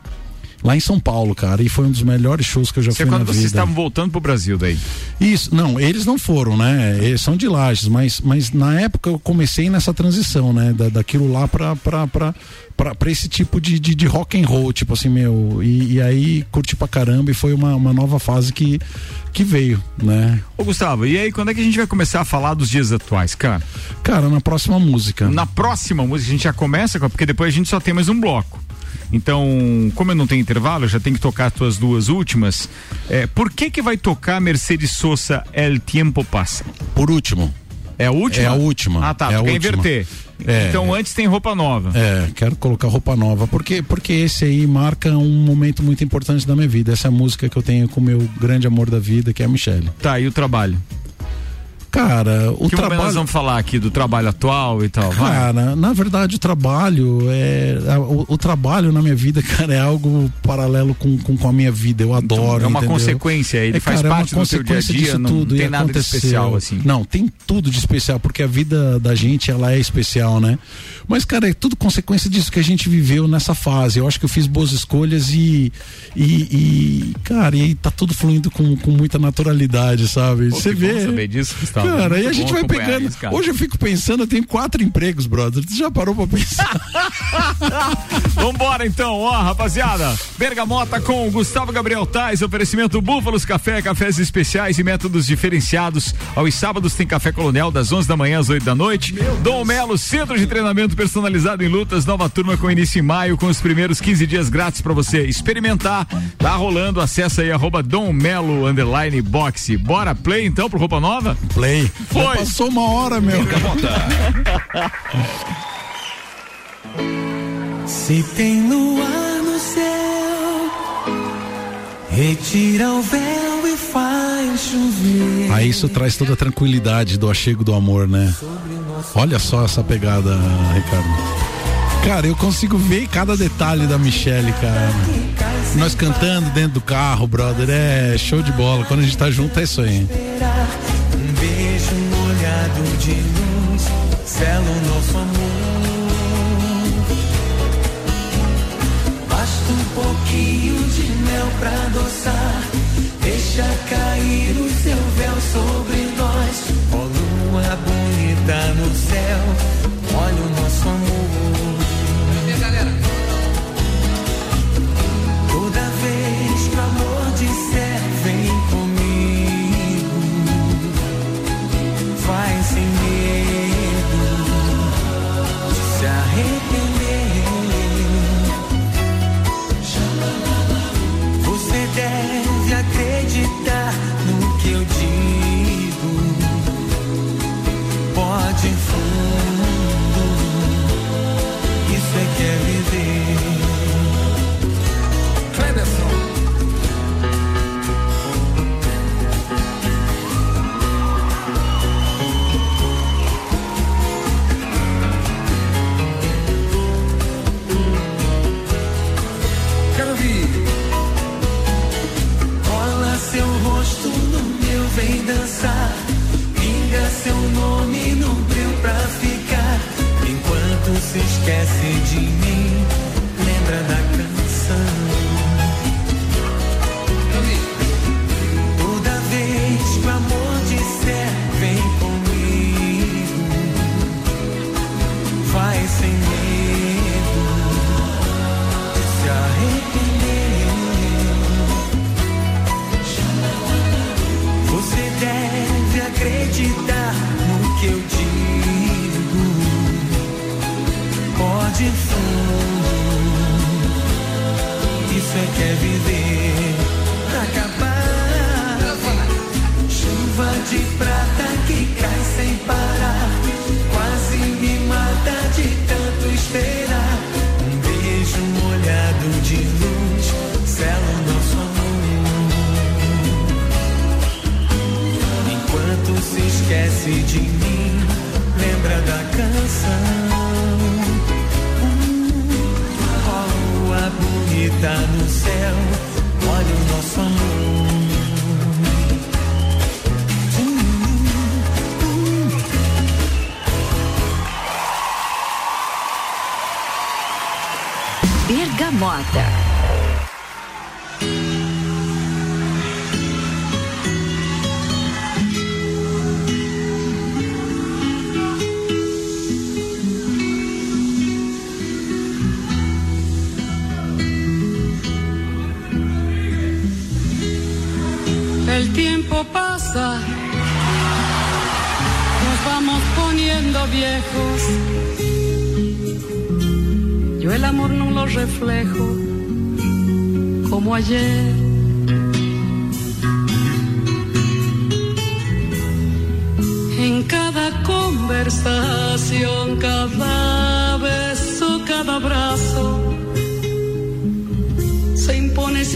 lá em São Paulo, cara. E foi um dos melhores shows que eu já Isso é fui quando na vocês vida. estavam voltando pro Brasil daí. Isso, não, eles não foram, né? Eles são de Lages, mas, mas na época eu comecei nessa transição, né? Da, daquilo lá pra, pra, pra, pra, pra esse tipo de, de, de rock and roll, tipo assim, meu. E, e aí curti pra caramba e foi uma, uma nova fase que, que veio, né? Ô Gustavo, e aí quando é que a gente vai começar a falar dos dias atuais, cara? Cara, na próxima música. Na próxima música a gente já começa, com- porque depois a gente só tem mais um bloco. Então, como eu não tenho intervalo, eu já tenho que tocar as tuas duas últimas. É, por que que vai tocar Mercedes Sosa El Tiempo Passa? Por último. É a última? É a última. Ah, tá. É a tu quer última. inverter. É. Então antes tem roupa nova. É, quero colocar roupa nova, porque porque esse aí marca um momento muito importante da minha vida. Essa é música que eu tenho com o meu grande amor da vida, que é a Michelle. Tá, e o trabalho? Cara, o que momento nós trabalho. vamos falar aqui do trabalho atual e tal? Vai. Cara, na verdade o trabalho é o, o trabalho na minha vida, cara, é algo paralelo com, com, com a minha vida. Eu adoro. é uma entendeu? consequência, ele É, faz cara, é parte do teu dia a consequência dia, disso não tudo, tem nada de especial, assim. Não, tem tudo de especial, porque a vida da gente ela é especial, né? Mas, cara, é tudo consequência disso que a gente viveu nessa fase. Eu acho que eu fiz boas escolhas e. E, e, cara, e tá tudo fluindo com, com muita naturalidade, sabe? Pô, Você vê. saber disso, Gustavo. Cara, aí a gente vai pegando. isso. Hoje eu fico pensando, eu tenho quatro empregos, brother. Você já parou pra pensar? Vambora então, ó, rapaziada. Bergamota com o Gustavo Gabriel Tais, oferecimento Búfalos Café, cafés especiais e métodos diferenciados. Aos sábados tem Café Colonial das 11 da manhã às 8 da noite. Dom Melo, Centro de Treinamento Personalizado em Lutas, nova turma com início em maio, com os primeiros 15 dias grátis pra você experimentar. Tá rolando, acessa aí arroba Dom Melo underline boxe. Bora play então pro Roupa Nova? Play. Foi. Já passou uma hora, meu. Se tem luar no céu, retira o véu e faz chover. Aí isso traz toda a tranquilidade do achego do amor, né? Olha só essa pegada, Ricardo. Cara, eu consigo ver cada detalhe da Michelle, cara. Nós cantando dentro do carro, brother, é show de bola. Quando a gente tá junto é isso aí. Beijo molhado de luz, sela o nosso amor. Basta um pouquinho de mel pra adoçar. Deixa cair o seu véu sobre se esquece de mim.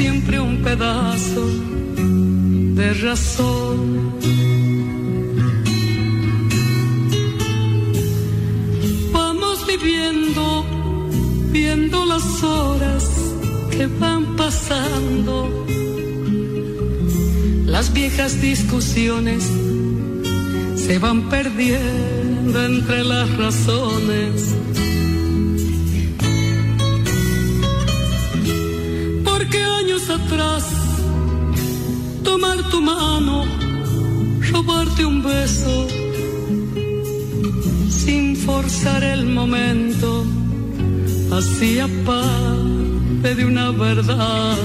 Siempre un pedazo de razón. Vamos viviendo, viendo las horas que van pasando, las viejas discusiones se van perdiendo entre las razones. Tu mano, robarte un beso, sin forzar el momento, hacía parte de una verdad.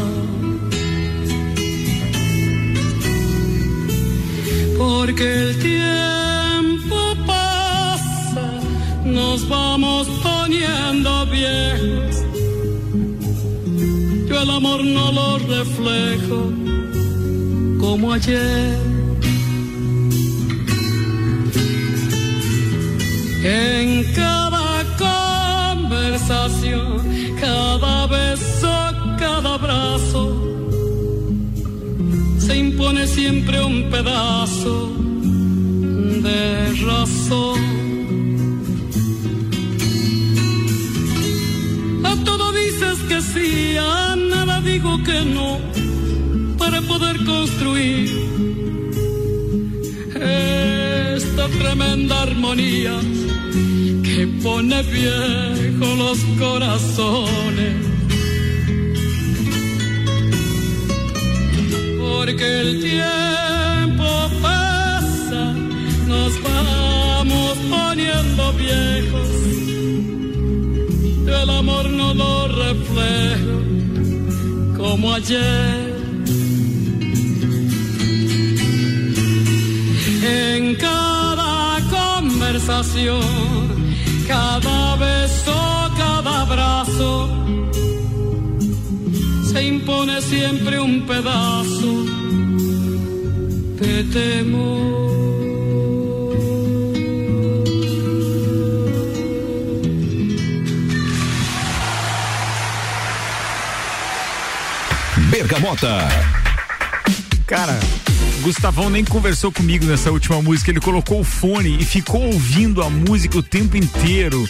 Porque el tiempo pasa, nos vamos poniendo viejos. Yo el amor no lo reflejo como ayer. En cada conversación, cada beso, cada abrazo, se impone siempre un pedazo de razón. A todo dices que sí, a nada digo que no poder construir esta tremenda armonía que pone viejos los corazones. Porque el tiempo pasa, nos vamos poniendo viejos. El amor no lo refleja como ayer. Cada beso, cada abrazo, se impone siempre un pedazo de temor. Bergamota. Cara, Gustavão nem conversou comigo nessa última música. Ele colocou o fone e ficou ouvindo a música o tempo inteiro.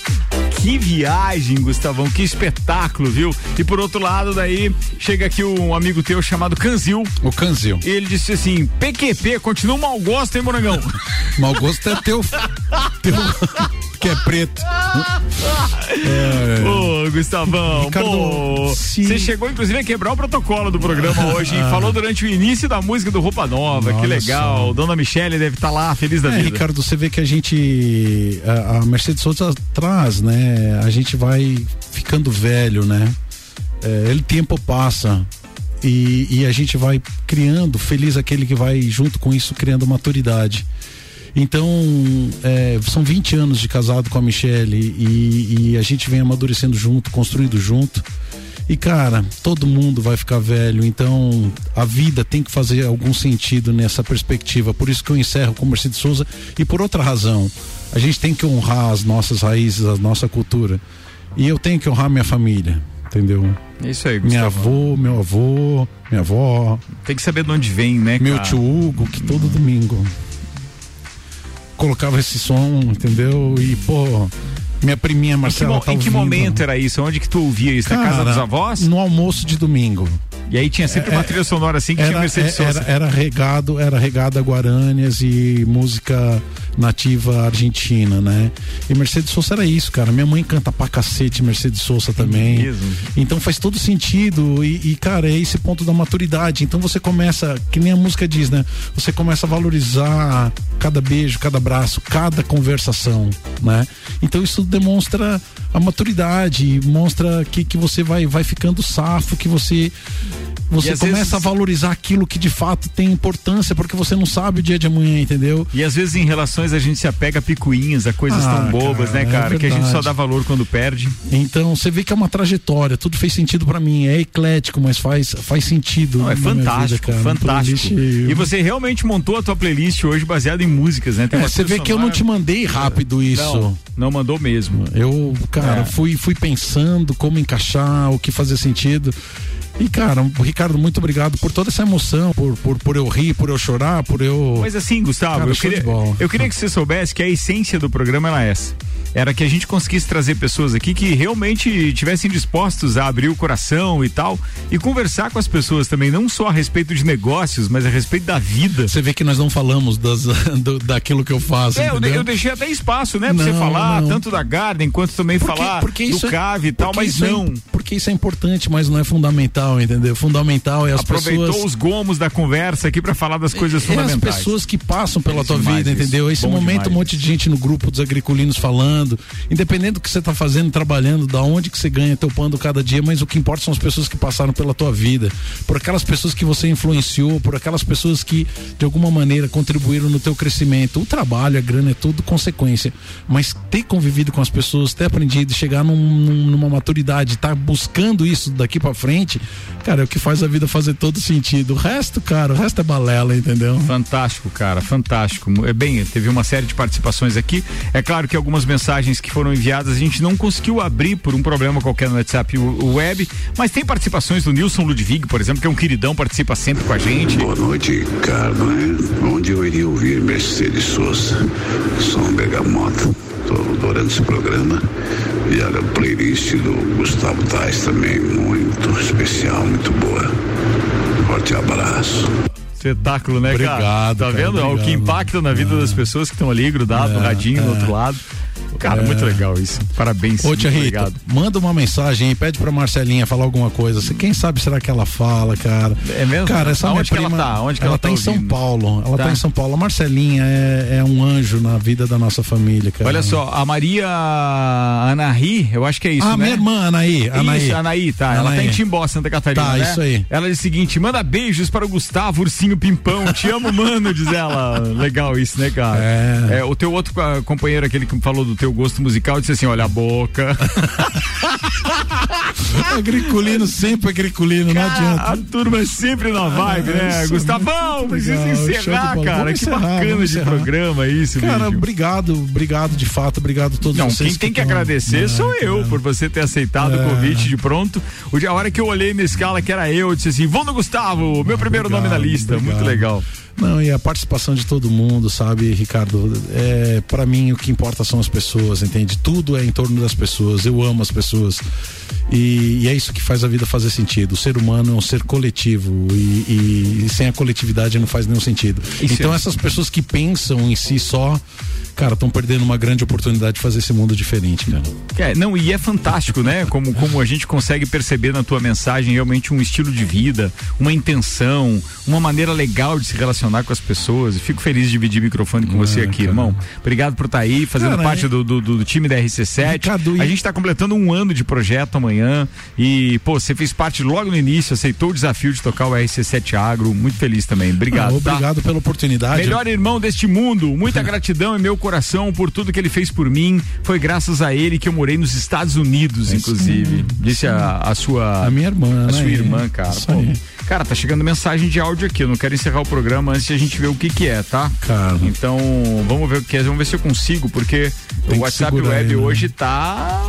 Que viagem, Gustavão, que espetáculo, viu? E por outro lado, daí chega aqui um amigo teu chamado Canzil. O Canzil. E ele disse assim: PQP, continua um mau gosto, hein, Morangão? Mau gosto é teu. teu que é preto. Ô, Gustavão, Ricardo, pô, você chegou inclusive a quebrar o protocolo do programa hoje, hein? Falou durante o início da música do Roupa Nova, que Olha legal. Dona Michele deve estar lá, feliz da É, vida. Ricardo, você vê que a gente. A, a Mercedes Souza traz, né? A gente vai ficando velho, né? É, ele tempo passa. E, e a gente vai criando, feliz aquele que vai junto com isso criando maturidade. Então, é, são 20 anos de casado com a Michelle e, e a gente vem amadurecendo junto, construindo junto. E cara, todo mundo vai ficar velho, então a vida tem que fazer algum sentido nessa perspectiva. Por isso que eu encerro com Mercedes Souza e por outra razão. A gente tem que honrar as nossas raízes, a nossa cultura. E eu tenho que honrar minha família, entendeu? É isso aí, Minha Gustavo. avô, meu avô, minha avó. Tem que saber de onde vem, né, Meu cara? tio Hugo, que todo domingo colocava esse som, entendeu? E, pô, minha priminha Em que, Marcela mo- tá em que momento era isso? Onde que tu ouvia isso? Na casa Cara, dos avós? No almoço de domingo. E aí tinha sempre uma trilha sonora assim que tinha Era, Mercedes é- Souza. era, era regado, era regado a guarânias e música nativa argentina, né? E Mercedes Souza era isso, cara. Minha mãe canta pra cacete Mercedes Souza também. mesmo? Então faz todo sentido e, e, cara, é esse ponto da maturidade. Então você começa, que nem a música diz, né? Você começa a valorizar cada beijo, cada abraço, cada conversação, né? Então isso demonstra a maturidade, mostra que, que você vai, vai ficando safo, que você você começa vezes- a valorizar aquilo que de fato tem importância, porque você não sabe o dia de amanhã, entendeu? E às vezes em relações a gente se apega a picuinhas, a coisas Ah, tão bobas, cara, né, é cara? que a gente só dá valor quando perde. Então você vê que é uma trajetória, tudo fez sentido pra mim. É eclético, mas faz, faz sentido. Não, é minha vida, fantástico, cara. fantástico. E você realmente montou a tua playlist hoje baseada em músicas, né? Tem É, você vê que eu não te mandei rápido isso. Não, não mandou mesmo. Eu, cara, É. fui, fui pensando como encaixar, o que fazia sentido. E, cara, Ricardo, muito obrigado por toda essa emoção, por, por, por eu rir, por eu chorar, por eu. Mas assim, Gustavo, Cara, eu, queria, eu queria que você soubesse que a essência do programa era essa. Era que a gente conseguisse trazer pessoas aqui que realmente tivessem dispostos a abrir o coração e tal, e conversar com as pessoas também, não só a respeito de negócios, mas a respeito da vida. Você vê que nós não falamos das, do- daquilo que eu faço. É, eu, eu deixei até espaço, né, pra você Não, falar não. tanto da Garden quanto também falar do é- Cave e tal, porque mas é- não. porque isso é importante, mas não é fundamental, entendeu? Fundamental é as Aproveitou pessoas. os gomos da conversa aqui pra falar das coisas É as fundamentais. pessoas que passam pela É tua demais vida, entendeu? Esse Bom momento, demais um monte de gente no grupo dos agriculinos falando, independente do que você tá fazendo, trabalhando, da onde que você ganha teu pão do cada dia, mas o que importa são as pessoas que passaram pela tua vida, por aquelas pessoas que você influenciou, por aquelas pessoas que de alguma maneira contribuíram no teu crescimento. O trabalho, a grana é tudo consequência, mas ter convivido com as pessoas, ter aprendido, chegar num- num- numa maturidade, estar buscando isso daqui pra frente, cara, é o que faz a vida fazer todo sentido. O resto, cara, o resto é balela, entendeu? Fantástico, cara, fantástico. É bem, teve uma série de participações aqui. É claro que algumas mensagens que foram enviadas a gente não conseguiu abrir por um problema qualquer no WhatsApp o- web, mas tem participações do Nilson Ludwig, por exemplo, que é um queridão, participa sempre com a gente. Boa noite, Ricardo. Onde eu iria ouvir Mercedes Souza? Som Bergamota. Estou adorando esse programa. E a playlist do Gustavo Tais também, muito especial, muito boa. Forte abraço. Espetáculo, né, cara? Obrigado, Tá cara, vendo? É o que obrigado. impacta na vida das pessoas que estão ali grudado no É, radinho do é. outro lado. Cara, É. muito legal isso. Parabéns. Ô, tia Rita, obrigado. manda uma mensagem aí, pede pra Marcelinha falar alguma coisa. Quem sabe será que ela fala, cara? É mesmo? Cara, essa Aonde minha que ela tá? Onde que ela tá tá em São? Paulo. Ela tá. Tá. em São Paulo. A Marcelinha é, é um anjo na vida da nossa família, cara. Olha só, a Maria Anahi, eu acho que é isso, Ah, né? minha irmã, Anaí. Anaí. Isso, Anaí, tá. Ela tá em Timbó, Santa Catarina, Tá, né? isso aí. Ela diz o seguinte, manda beijos para o Gustavo Ursinho Pimpão, te amo, mano, diz ela. Legal isso, né, cara? É. É, o teu outro companheiro, aquele que falou do teu gosto musical, disse assim, olha a boca. agriculino, sempre agriculino, não adianta. A turma é sempre na vibe, né? isso é Gustavão, precisa encerrar, cara. Vamos que encerrar, bacana vamos de encerrar. programa isso, Cara, obrigado, obrigado de fato, obrigado a todos Não, vocês. quem tem que tão- agradecer É, sou eu cara. por você ter aceitado o É. convite de pronto. O A hora que eu olhei na escala que era eu, eu disse assim: vou no Gustavo, meu primeiro nome na lista. Muito legal. Não, e a participação de todo mundo, sabe, Ricardo? É, para mim o que importa são as pessoas, entende? Tudo é em torno das pessoas. Eu amo as pessoas. E, e é isso que faz a vida fazer sentido. O ser humano é um ser coletivo e, e- e sem a coletividade não faz nenhum sentido. Isso então é- essas pessoas que pensam em si só, cara, estão perdendo uma grande oportunidade de fazer esse mundo diferente, cara. É, não, e é fantástico, né? Como, como a gente consegue perceber na tua mensagem realmente um estilo de vida, uma intenção, uma maneira legal de se relacionar com as pessoas. E fico feliz de dividir o microfone com você aqui, irmão. Obrigado por estar aí, fazendo Cara, parte é- do, do, do time da RC7. A gente está completando um ano de projeto amanhã. E, pô, você fez parte logo no início, aceitou o desafio de tocar o RC7 Agro. Muito feliz também. Obrigado. Ah, tá? obrigado pela oportunidade. Melhor irmão deste mundo, muita gratidão em meu coração por tudo que ele fez por mim. Foi graças a ele que eu morei nos Estados Unidos, inclusive. Disse a, a sua. A minha irmã, A né? sua irmã, cara. Isso Pô, aí. Cara, tá chegando mensagem de áudio aqui. Eu não quero encerrar o programa antes de a gente ver o que que é, tá? Cara. Então, vamos ver o que é. Vamos ver se eu consigo, porque o WhatsApp Web aí, né? hoje tá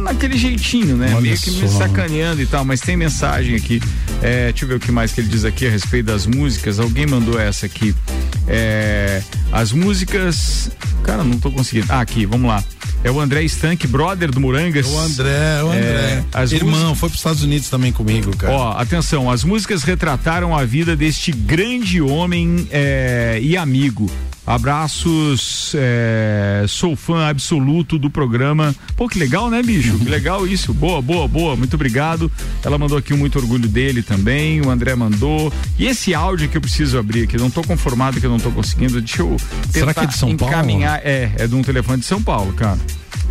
naquele jeitinho, né? Olha Meio que me sacaneando e tal, mas tem mensagem aqui. É, deixa eu ver o que mais que ele diz aqui a respeito das músicas. Alguém mandou essa aqui. É, as músicas. Cara, não tô conseguindo. Ah, aqui, vamos lá. É o André Stank, brother do Murangas. O André, o André. É, as Irmão, músicas- foi para os Estados Unidos também comigo, cara. Ó, atenção, as músicas retrataram a vida deste grande homem é, e amigo. Abraços, é, sou fã absoluto do programa. Pô, que legal, né, bicho? Que legal isso. Boa, boa, boa. Muito obrigado. Ela mandou aqui um muito orgulho dele também. O André mandou. E esse áudio que eu preciso abrir aqui, não tô conformado que eu não tô conseguindo. Deixa eu tentar Será que é de São Paulo? encaminhar. É, é de um telefone de São Paulo, cara.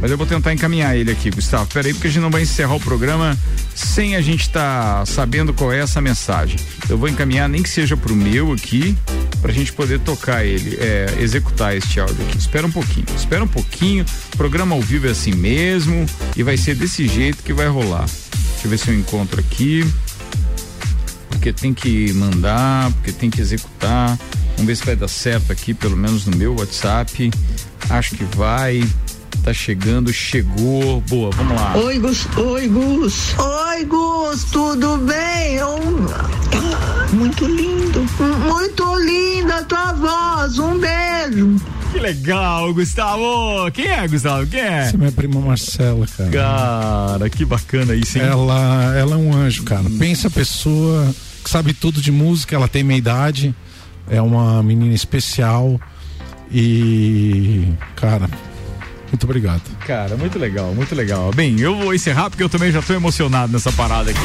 Mas eu vou tentar encaminhar ele aqui, Gustavo. Peraí, porque a gente não vai encerrar o programa sem a gente estar sabendo qual é essa mensagem. Eu vou encaminhar nem que seja pro meu aqui, pra gente poder tocar ele, é, executar este áudio aqui. Espera um pouquinho, espera um pouquinho. O programa ao vivo é assim mesmo e vai ser desse jeito que vai rolar. Deixa eu ver se eu encontro aqui. Porque tem que mandar, porque tem que executar. Vamos ver se vai dar certo aqui, pelo menos no meu WhatsApp. Acho que vai. Tá chegando, chegou. Boa, vamos lá. Oi, Gus. Oi, Gus. Oi, Gus. Tudo bem? Tá muito lindo. Muito linda a tua voz. Um beijo. Que legal, Gustavo! Quem é, Gustavo? Quem é? Essa é minha prima Marcela, cara. Cara, que bacana isso, hein? Ela, ela é um anjo, cara. Pensa a pessoa que sabe tudo de música, ela tem meia idade, é uma menina especial e, cara, muito obrigado. Cara, muito legal, muito legal. Bem, eu vou encerrar porque eu também já tô emocionado nessa parada aqui.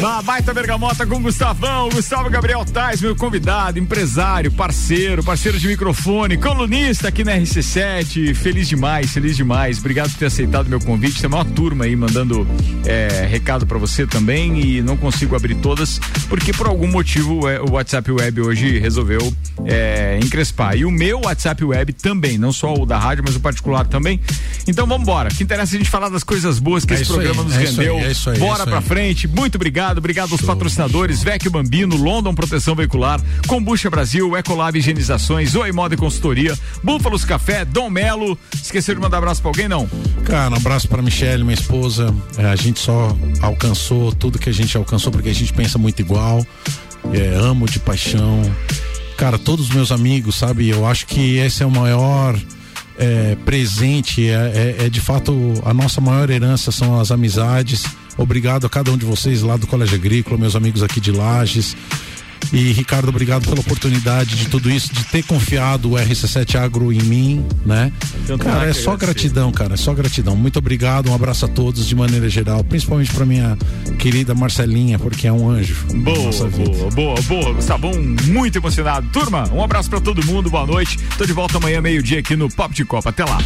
Na baita bergamota com Gustavão, Gustavo Gabriel Tais, meu convidado, empresário, parceiro, parceiro de microfone, colunista aqui na RC7. Feliz demais, feliz demais. Obrigado por ter aceitado meu convite. Tem uma turma aí mandando é, recado pra você também e não consigo abrir todas porque por algum motivo é, o WhatsApp Web hoje resolveu é, encrespar. E o meu WhatsApp Web também, não só o da rádio, mas o particular também. Então vamos embora. Que interessa a gente falar das coisas boas que É esse programa aí, nos é aí, rendeu. é isso aí, é Bora isso pra aí. frente. Muito obrigado. Obrigado aos patrocinadores, Vecchio Bambino, London Proteção Veicular, Combucha Brasil, Ecolab Higienizações, Oi Moda e Consultoria, Búfalos Café, Dom Melo. Esqueceram de mandar abraço pra alguém, não? Cara, um abraço pra Michelle, minha esposa. É, a gente só alcançou tudo que a gente alcançou porque a gente pensa muito igual. É, amo de paixão. Cara, todos os meus amigos, sabe? Eu acho que esse é o maior é, presente, é, é- é de fato a nossa maior herança são as amizades. Obrigado a cada um de vocês lá do Colégio Agrícola, meus amigos aqui de Lages. E Ricardo, obrigado pela oportunidade de tudo isso, de ter confiado o RC7 Agro em mim, né? Cara, é só agradecer. gratidão, cara, é só gratidão. Muito obrigado, um abraço a todos de maneira geral, principalmente pra minha querida Marcelinha, porque é um anjo. Boa, boa, boa, boa. Gustavão, muito emocionado. Turma, um abraço pra todo mundo, boa noite. Tô de volta amanhã, meio-dia, aqui no Papo de Copa. Até lá.